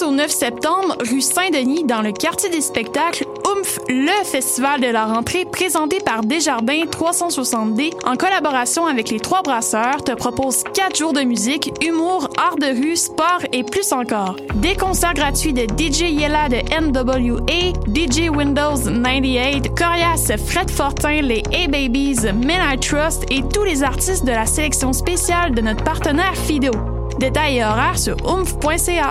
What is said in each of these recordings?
6 au 9 septembre, rue Saint-Denis, dans le quartier des spectacles, Oomph, le festival de la rentrée présenté par Desjardins 360D en collaboration avec les Trois Brasseurs te propose 4 jours de musique, humour, art de rue, sport et plus encore. Des concerts gratuits de DJ Yella de NWA, DJ Windows 98, Corias, Fred Fortin, les A-Babies, Men I Trust et tous les artistes de la sélection spéciale de notre partenaire Fido. Détails et horaires sur oomph.ca.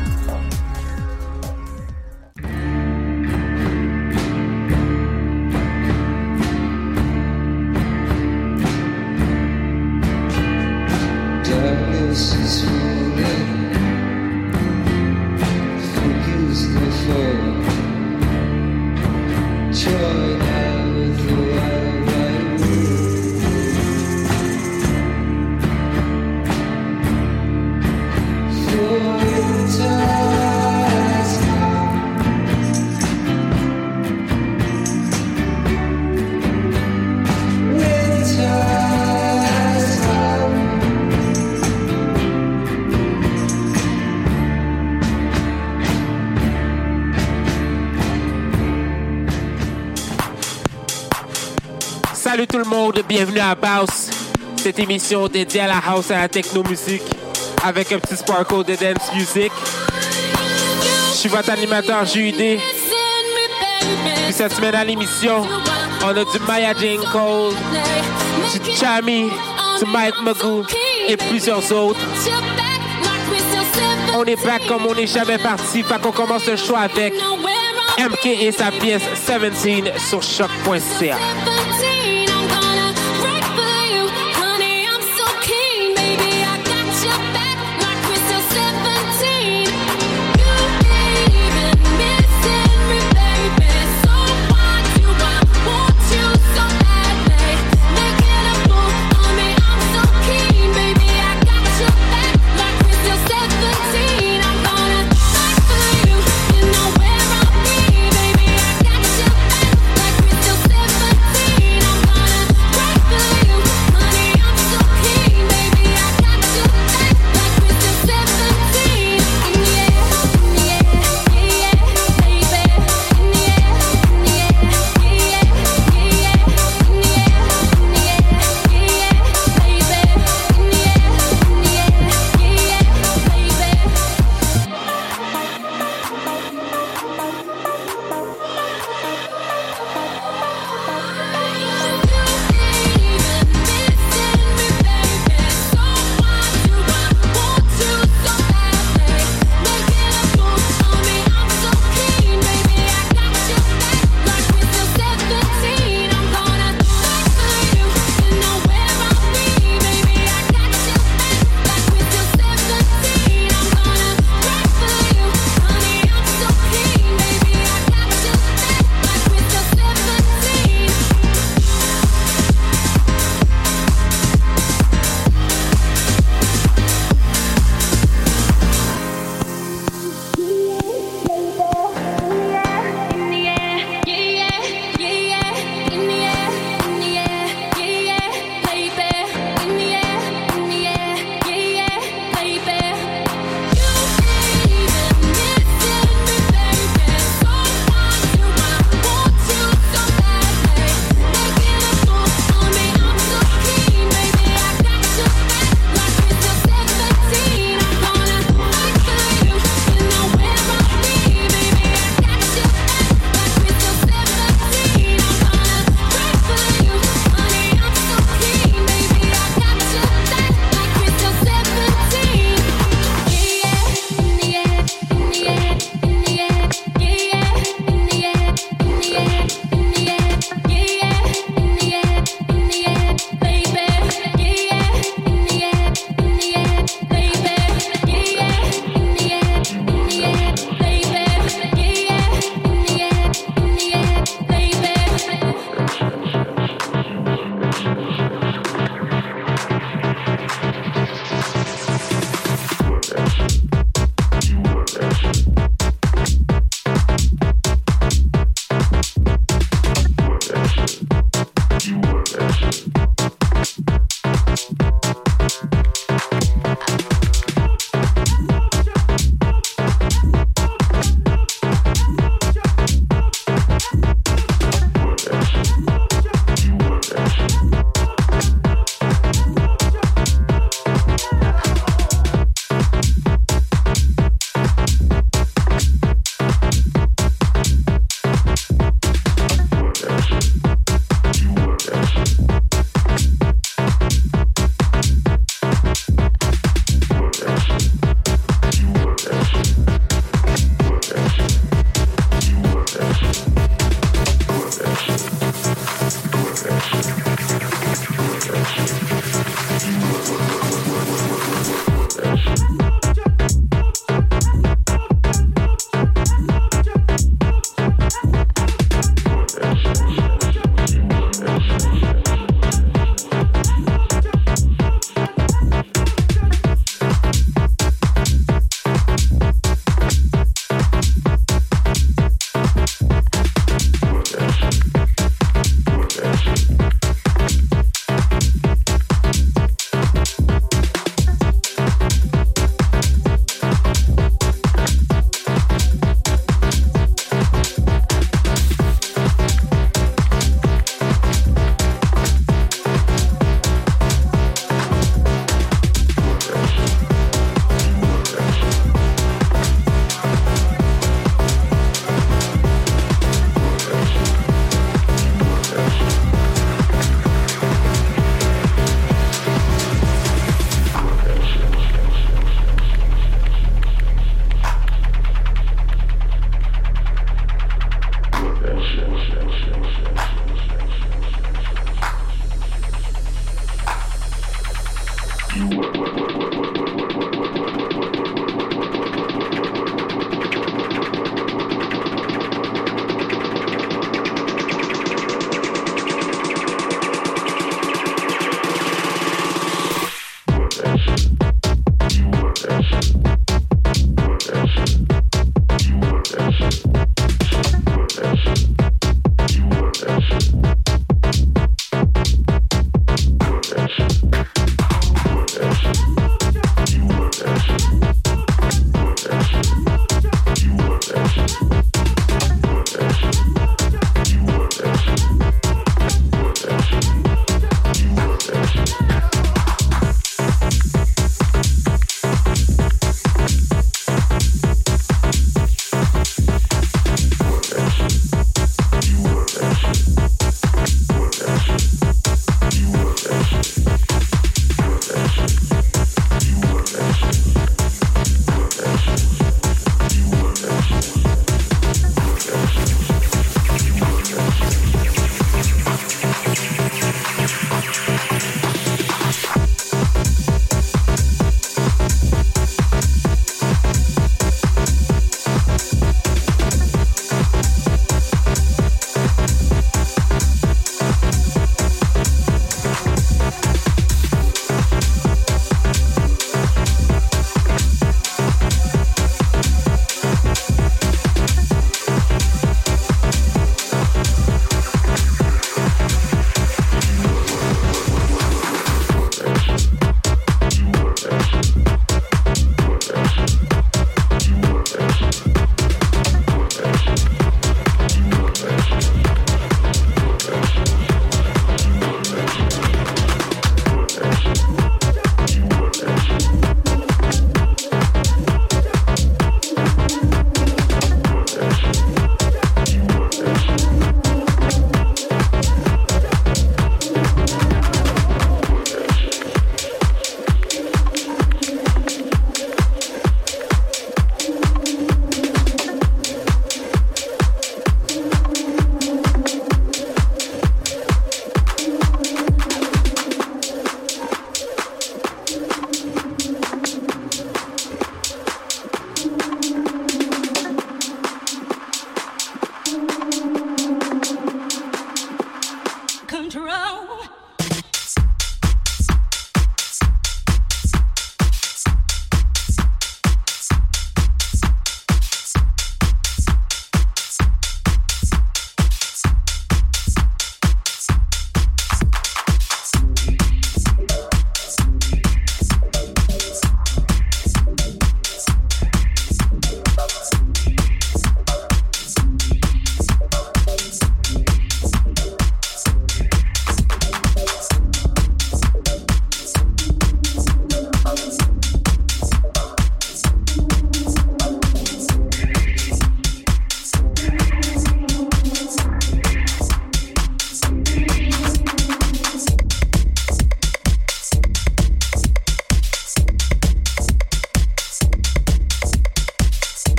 Bienvenue à Baus, cette émission dédiée à la house et à la techno-musique avec un petit sparkle de dance music. Je suis votre animateur JUD. Puis cette semaine à l'émission, on a du Maya Jane Cole, du Chami, du Mike Magoo et plusieurs autres. On est back comme on n'est jamais parti, fait qu'on commence le choix avec MK et sa pièce 17 sur choc.ca.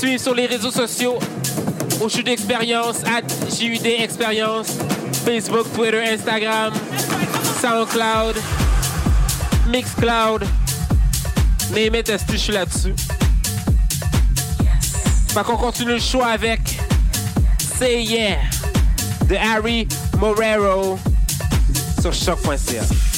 suivre sur les réseaux sociaux au jeu d'expérience, at JUD Expérience, Facebook, Twitter, Instagram, SoundCloud, Mixcloud. Name it, je suis là-dessus? Fait qu'on continue le choix avec Say Yeah de Harry Morero sur choc.ca.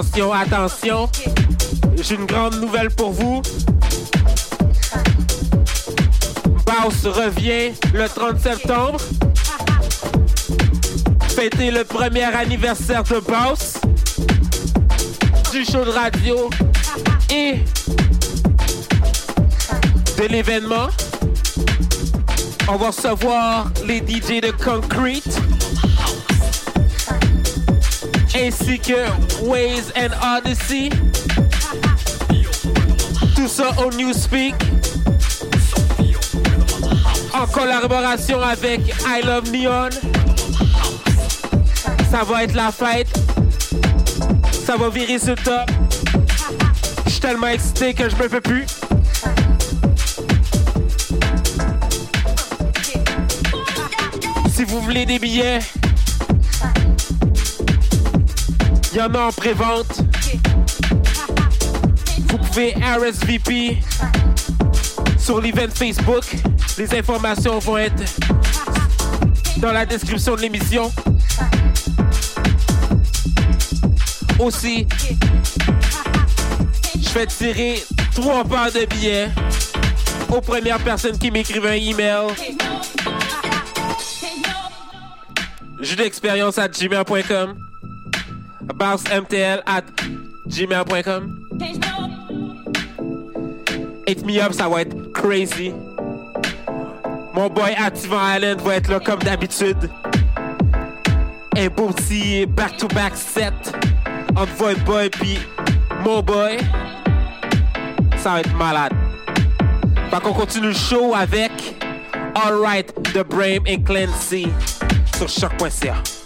Attention, attention. J'ai une grande nouvelle pour vous. Baus revient le 30 septembre. Fêter le premier anniversaire de Baus. Du show de radio et de l'événement. On va recevoir les DJ de Concrete ainsi que Waze and Odyssey. Tout ça au Newspeak. En collaboration avec I Love Neon. Ça va être la fête. Ça va virer ce top. Je suis tellement excité que je me fais plus. Si vous voulez des billets, il y en a en pré-vente. Vous pouvez RSVP sur l'event Facebook. Les informations vont être dans la description de l'émission. Aussi, je vais tirer trois paires de billets aux premières personnes qui m'écrivent un email. Jus d'expérience at gmail.com. mtl at gmail.com. Hit me up, ça va être crazy. Mon boy Ativan Allen va être là comme d'habitude. Un beau petit back-to-back set entre Void Boy puis mon boy. Ça va être malade. Fait qu'on continue le show avec Alright The Brame and Clancy sur choc.ca.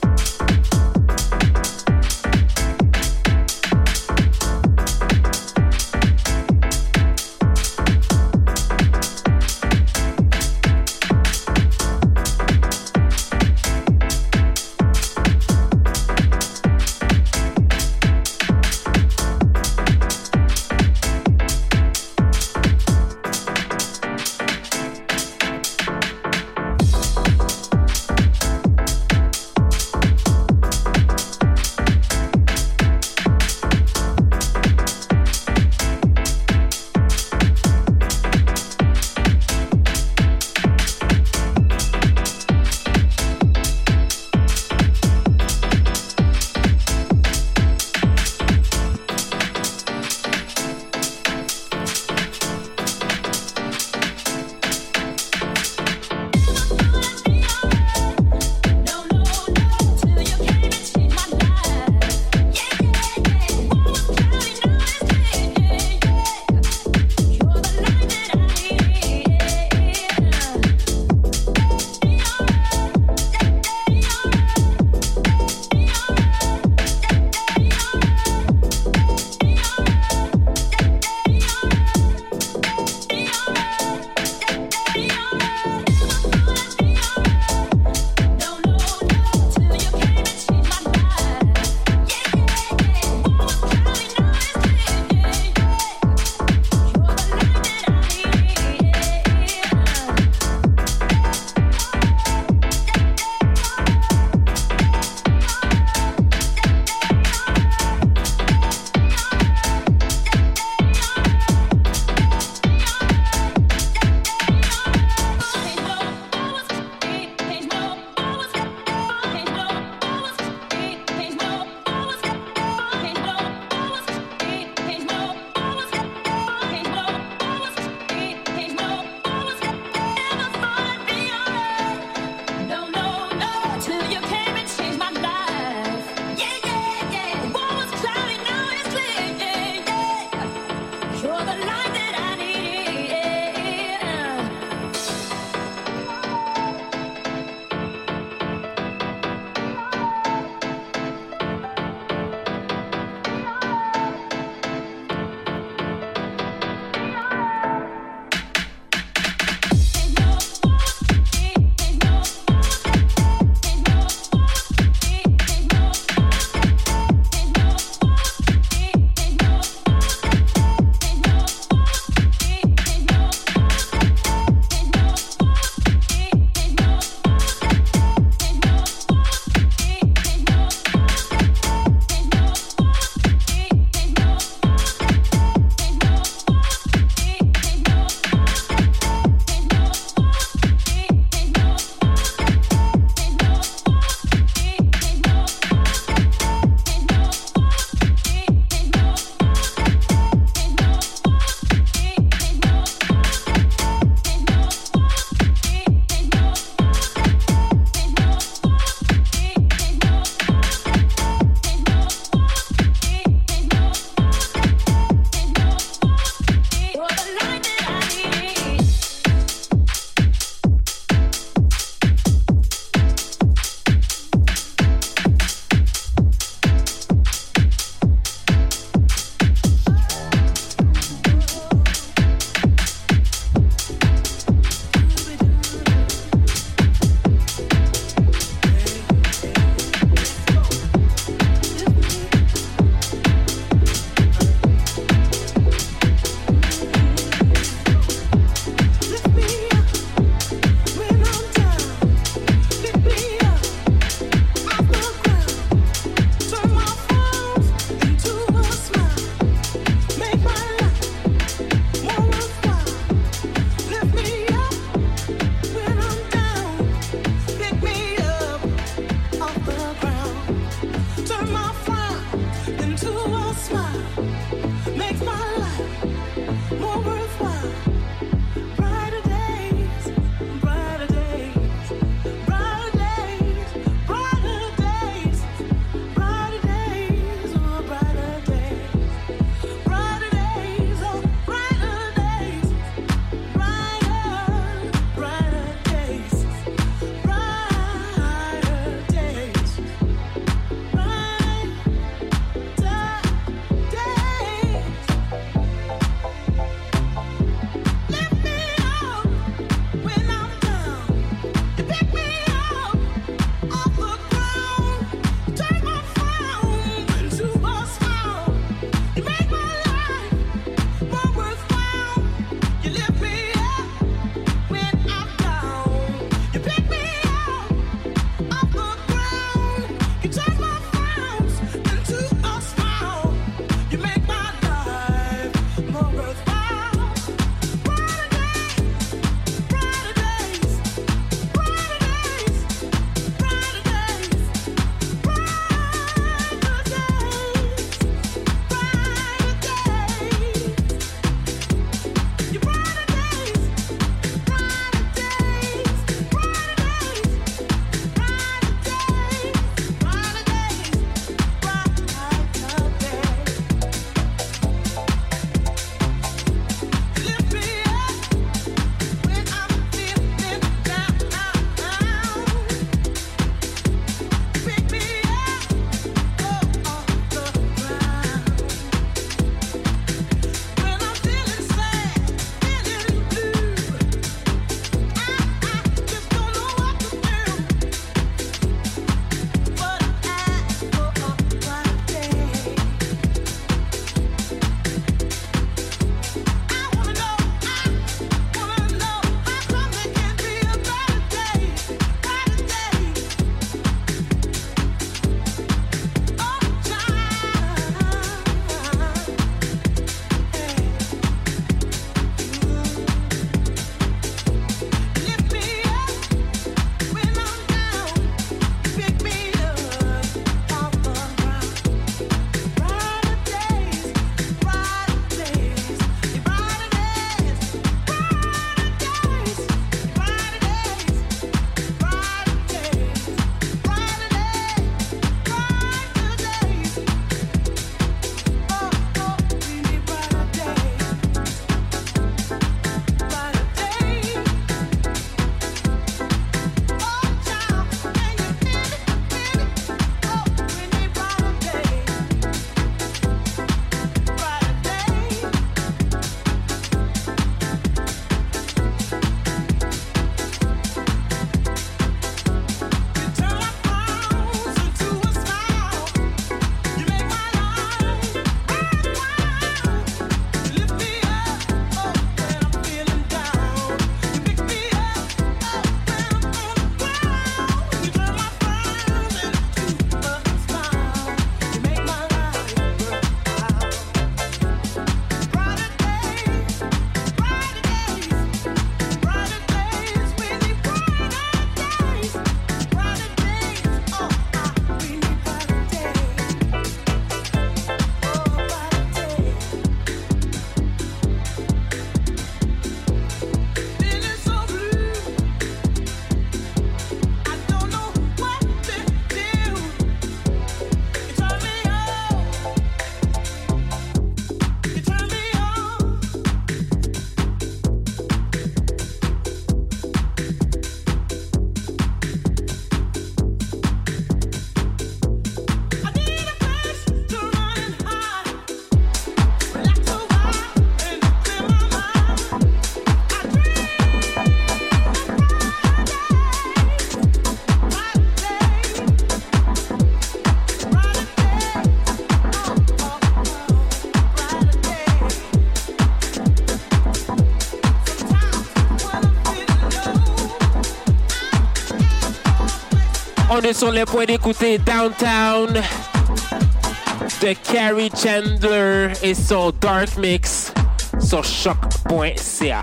on est sur le point Downtown the Carrie Chandler et son Dark Mix sur choc.ca.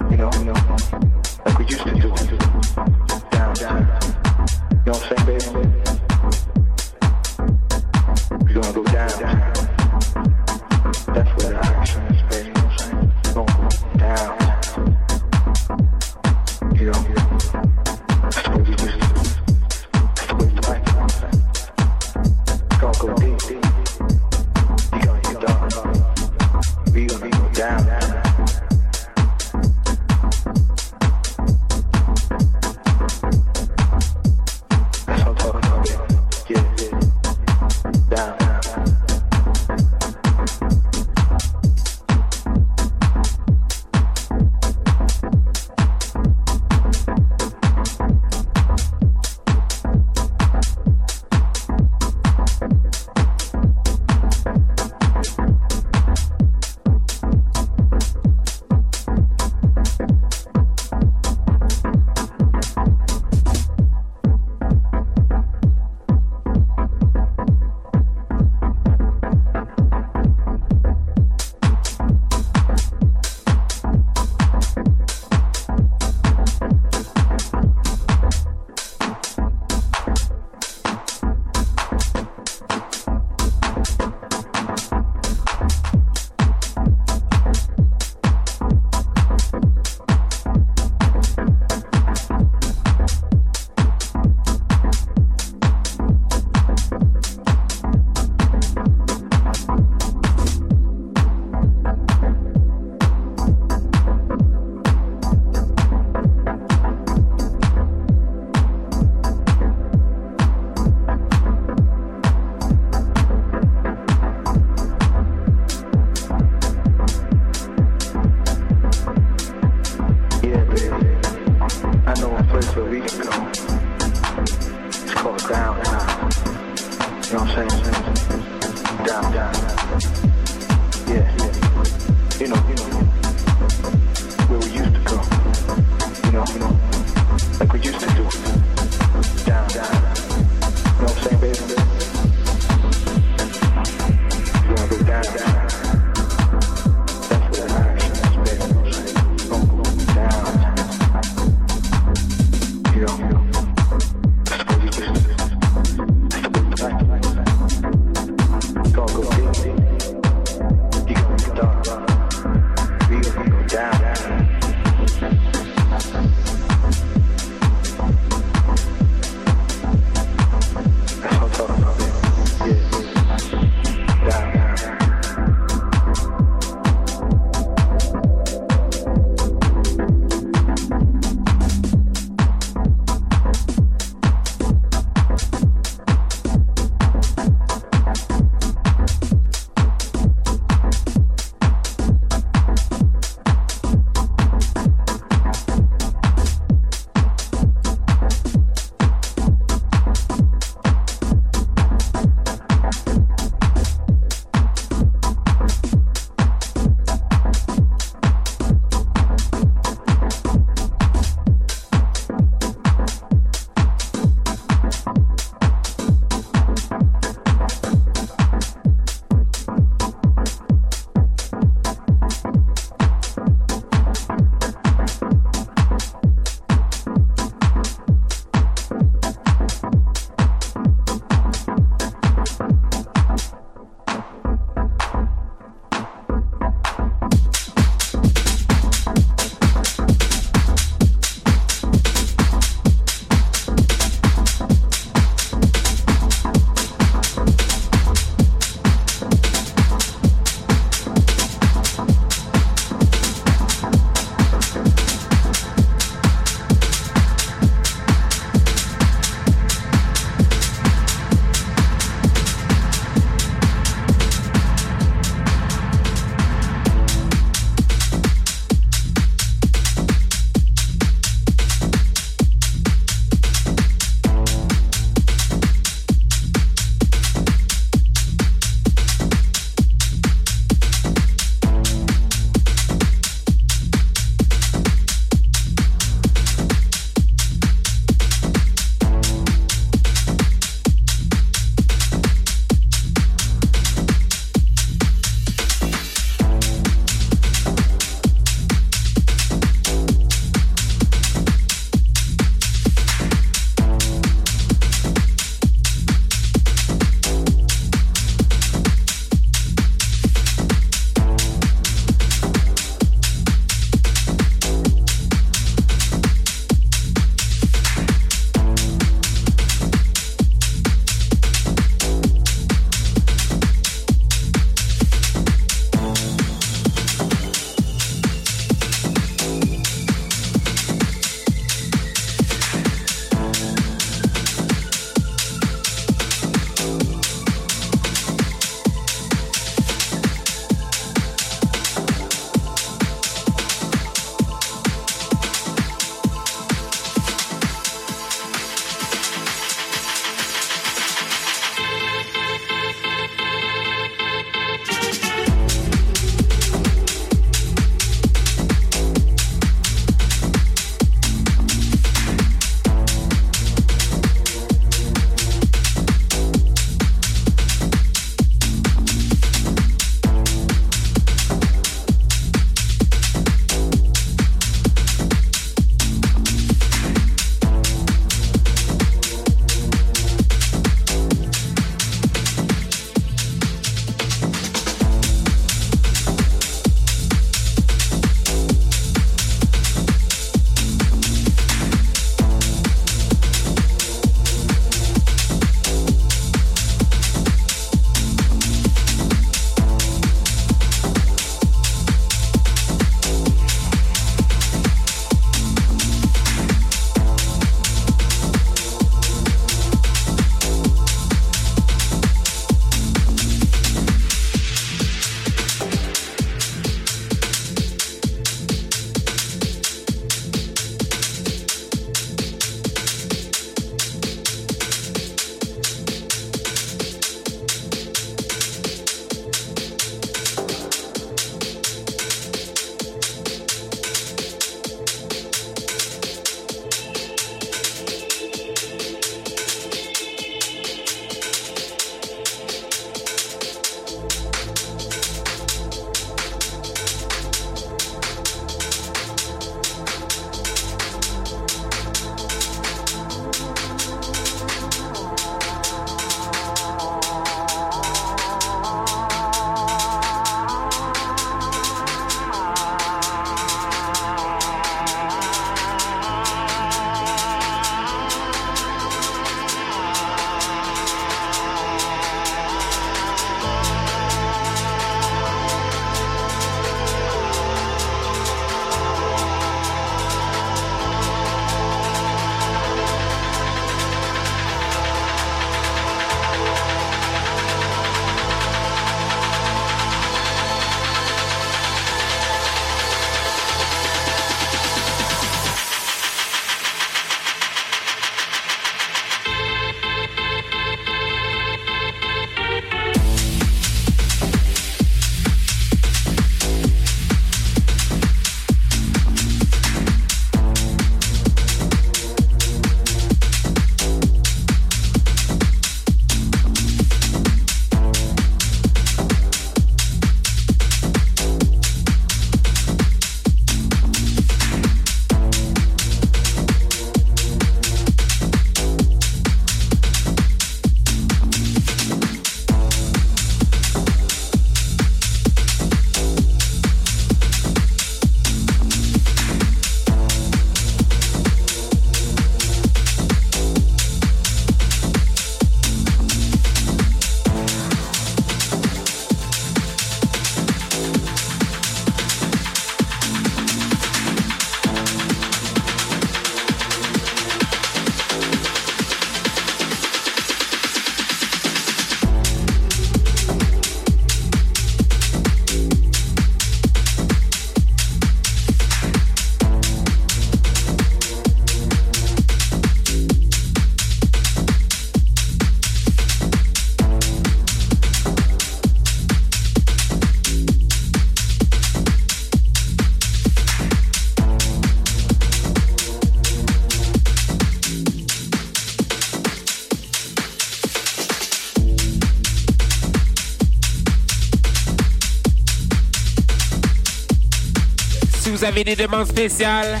avez des demandes spéciales,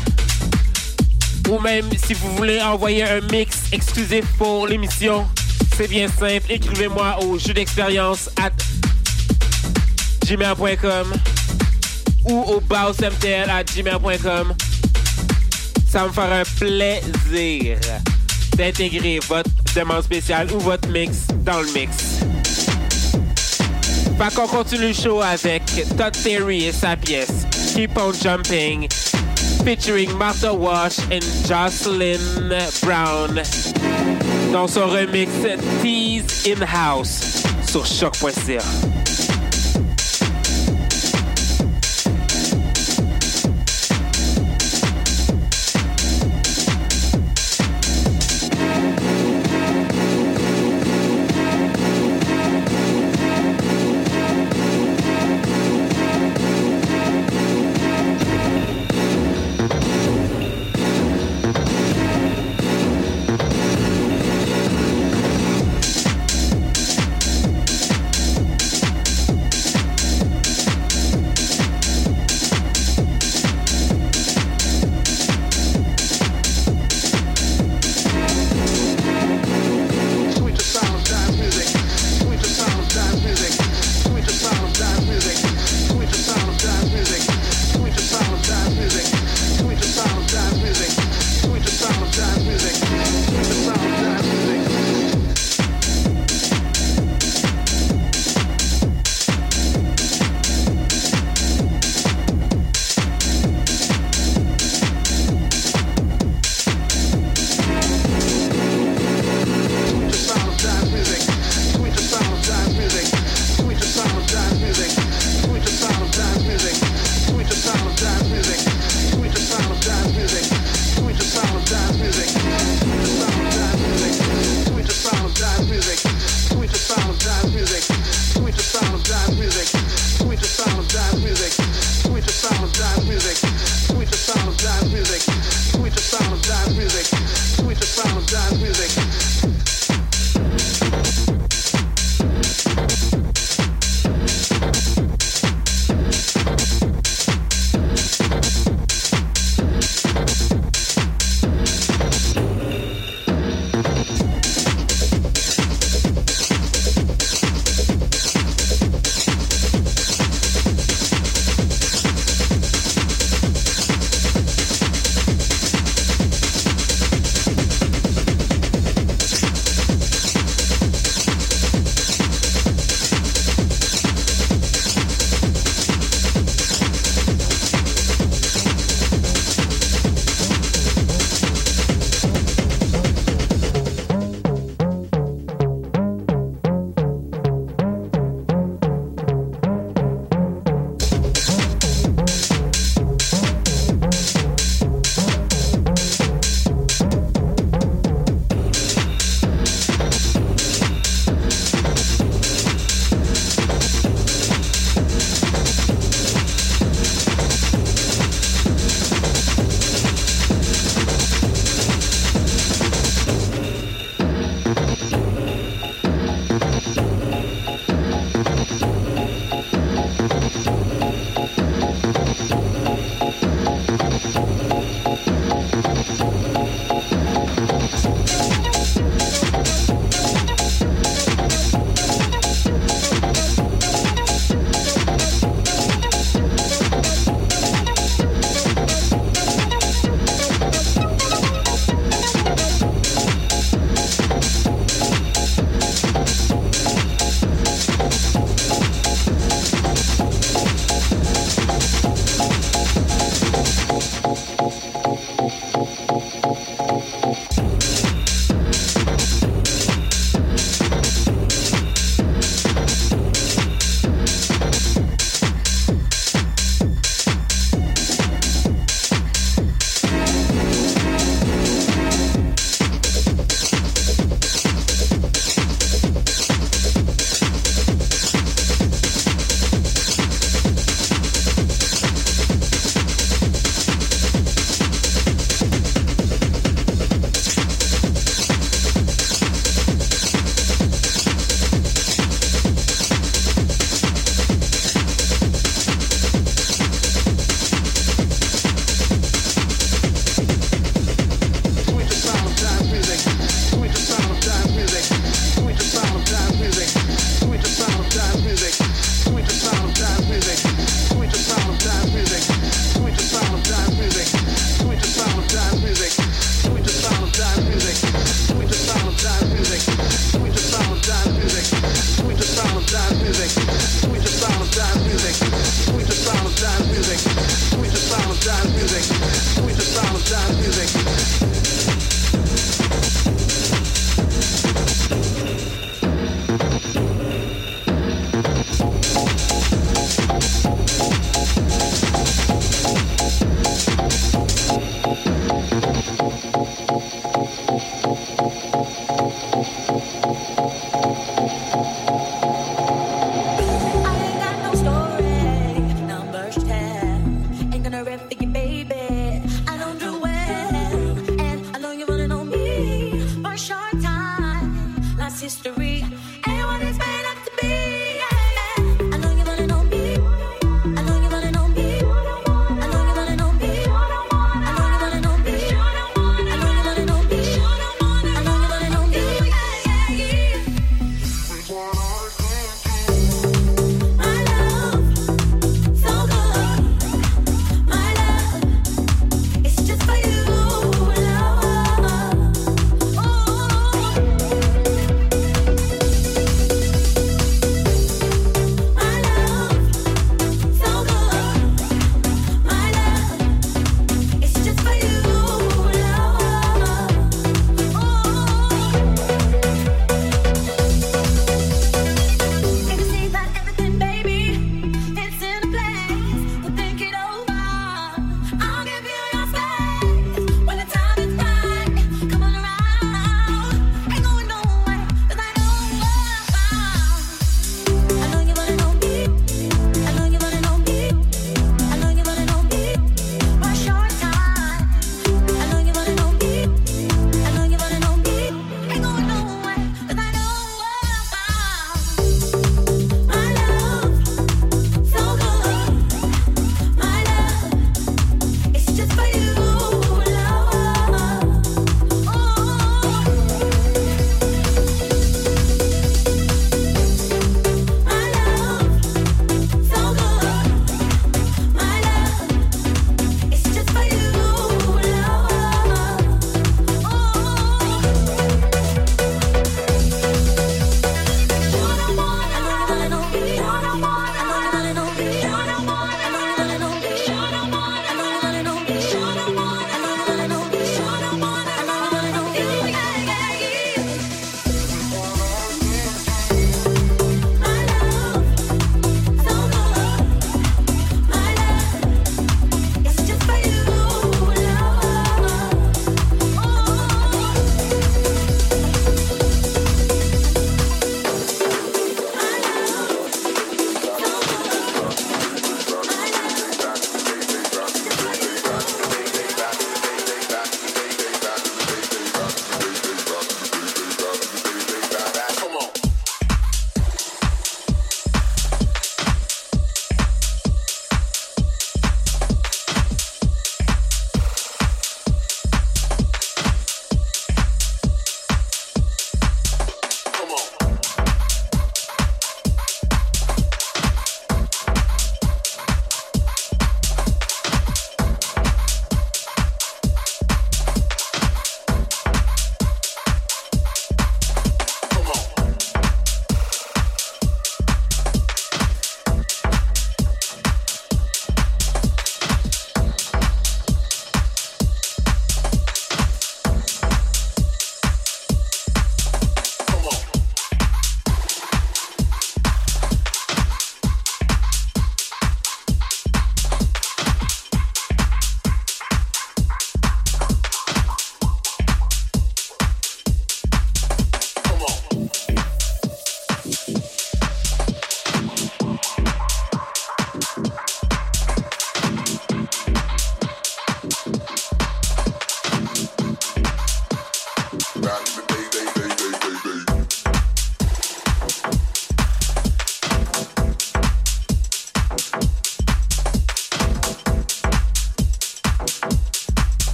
ou même si vous voulez envoyer un mix exclusif pour l'émission, c'est bien simple. Écrivez-moi au jeu d'expérience at gmail.com ou au bounceMTL at gmail.com. Ça me fera un plaisir d'intégrer votre demande spéciale ou votre mix dans le mix. Fait qu'on continue le show avec Todd Terry et sa pièce Keep on Jumping featuring Martha Wash and Jocelyn Brown dans son remix Tease in House sur choc.ca.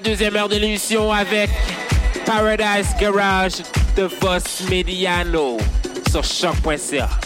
deuxième heure de l'émission avec Paradise Garage de Voss Mediano sur choc.ca.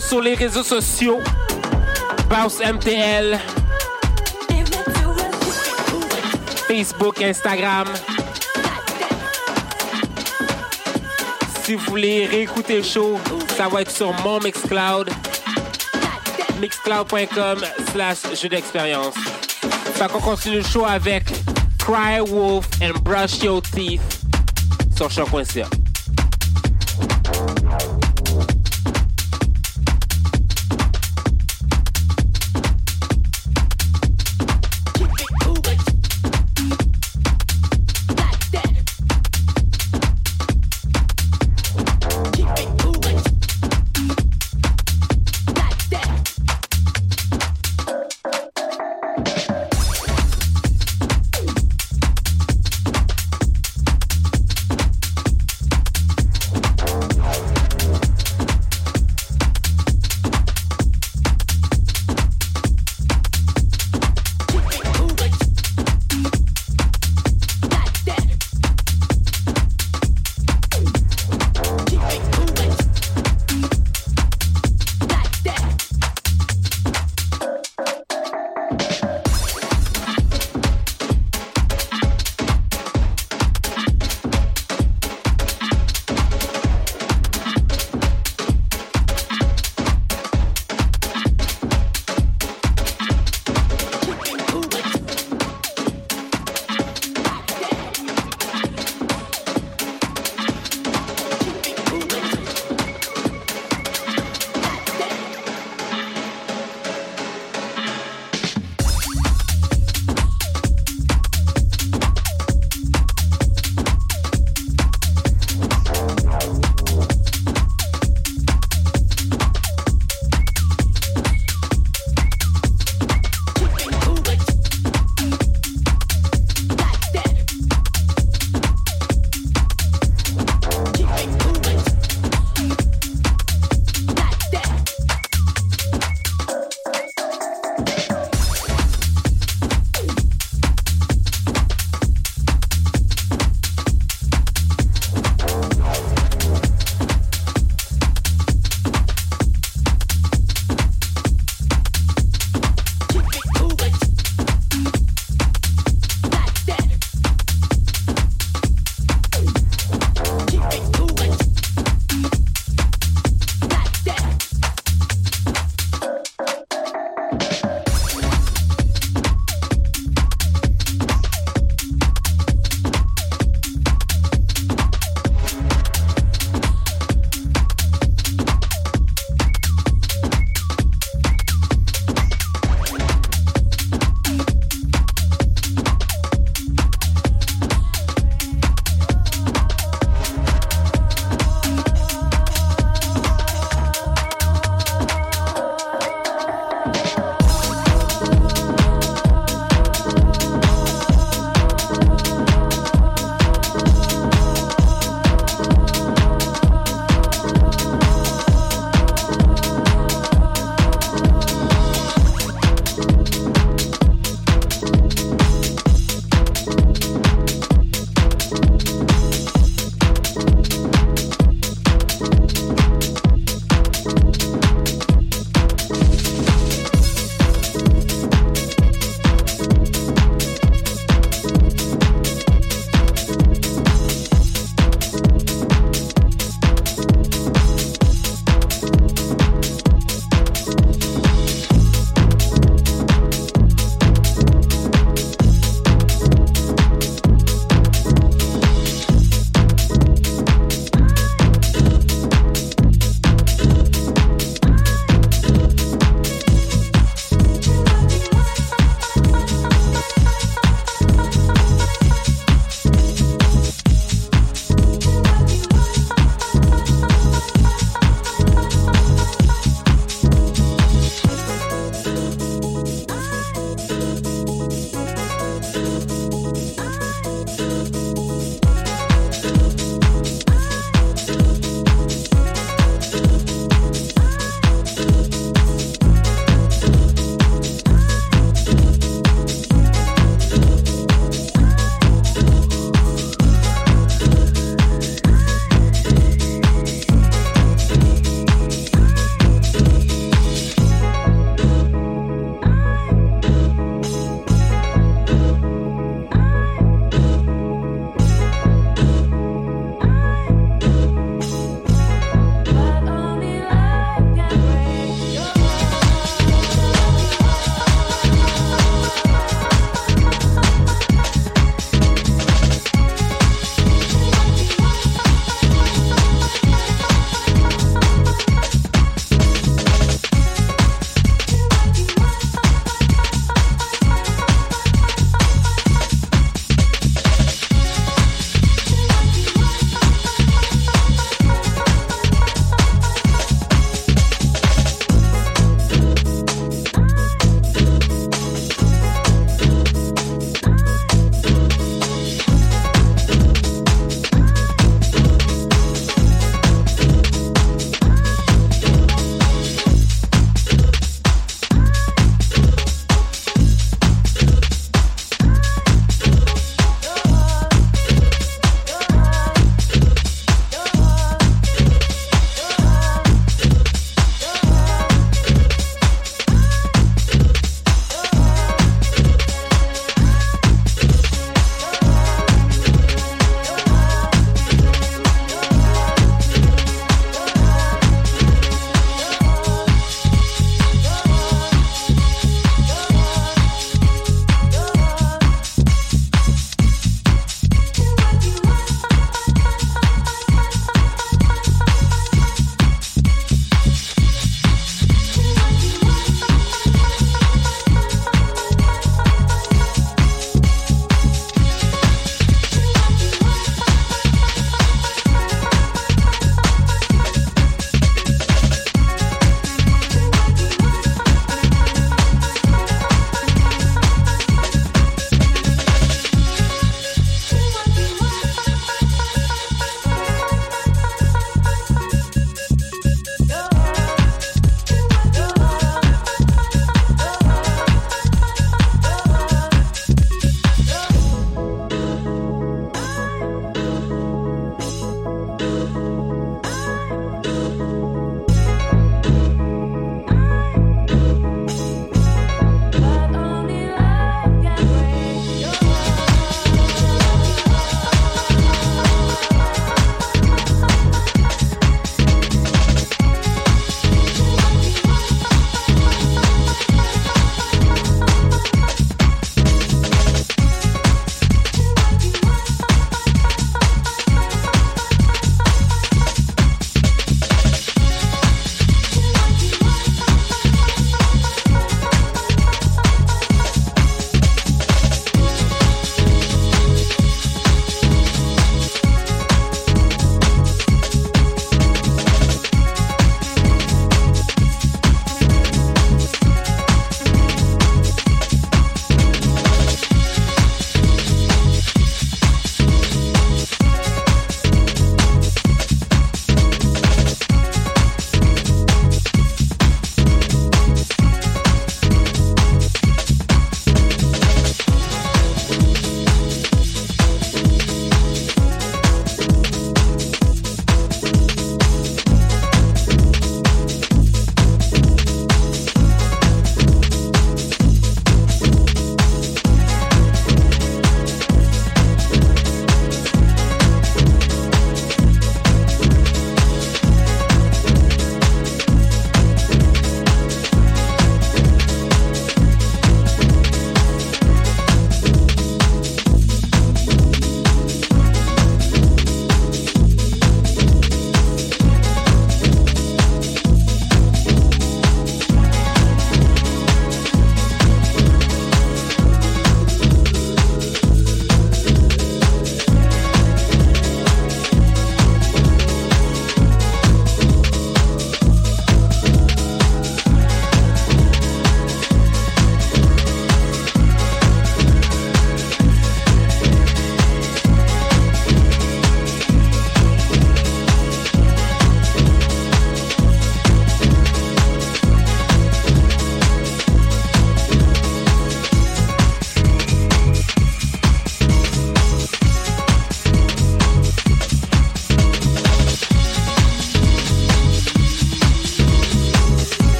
sur les réseaux sociaux. Baus MTL. Facebook, Instagram. Si vous voulez réécouter le show, ça va être sur mon Mixcloud. Mixcloud.com slash jeu d'expérience. Fait qu'on continue le show avec Cry Wolf and Brush Your Teeth sur choc.ca.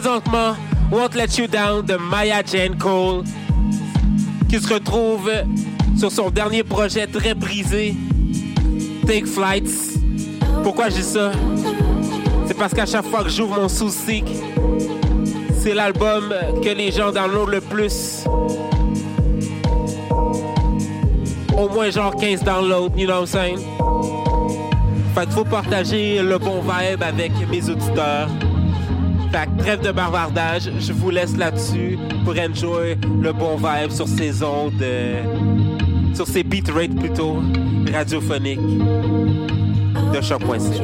présentement Won't Let You Down de Maya Jane Cole, qui se retrouve sur son dernier projet très brisé, Take Flights. Pourquoi je dis ça? C'est parce qu'à chaque fois que j'ouvre mon sous-stick, c'est l'album que les gens downloadent le plus. Au moins genre 15 downloads, you know what I'm saying? Fait qu'il faut partager le bon vibe avec mes auditeurs. Fait que trêve de bavardage, je vous laisse là-dessus pour enjoy le bon vibe sur ces ondes, euh, sur ces beat rates plutôt radiophoniques de choc.ca.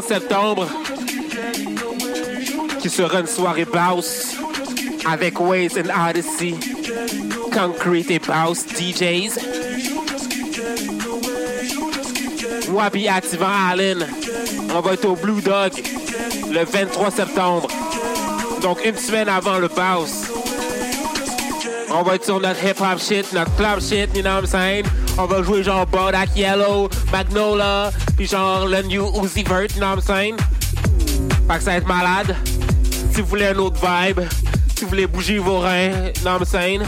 30 septembre, qui sera une soirée Baus avec Waze and Odyssey, Concrete et Baus DJs. Wabi Activant Allen, on va être au Blue Dog le 23 septembre. Donc une semaine avant le Baus. On va être sur notre hip-hop shit, notre club shit, you know what I'm saying? On va jouer genre Bodak Yellow, Magnola, puis genre le New Uzi Vert, I'm saying? Fait que ça va être malade. Si vous voulez un autre vibe, si vous voulez bouger vos reins, I'm saying?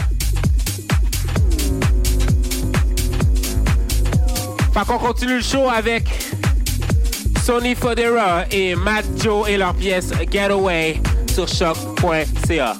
Fait qu'on continue le show avec Sony Fodera et Matt Joe et leur pièce Getaway sur choc.ca.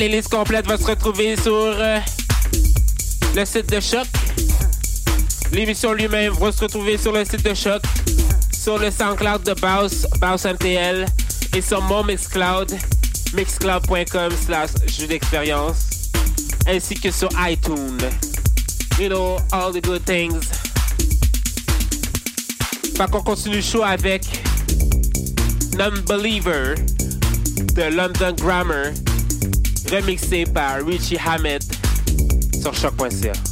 playlist complète va se retrouver sur euh, le site de Choc. L'émission lui-même va se retrouver sur le site de Choc, sur le SoundCloud de Baus, Baus MTL, et sur mon Mixcloud, mixcloud.com slash jeu d'expérience, ainsi que sur iTunes. You know, all the good things. Fait qu'on continue le show avec Non-Believer de London Grammar remixé par Richie Hammett sur choc.ca.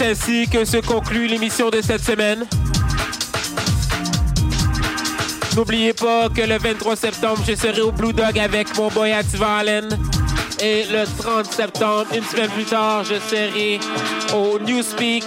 C'est ainsi que se conclut l'émission de cette semaine. N'oubliez pas que le 23 septembre, je serai au Blue Dog avec mon boy Ativa Allen. Et le 30 septembre, une semaine plus tard, je serai au Newspeak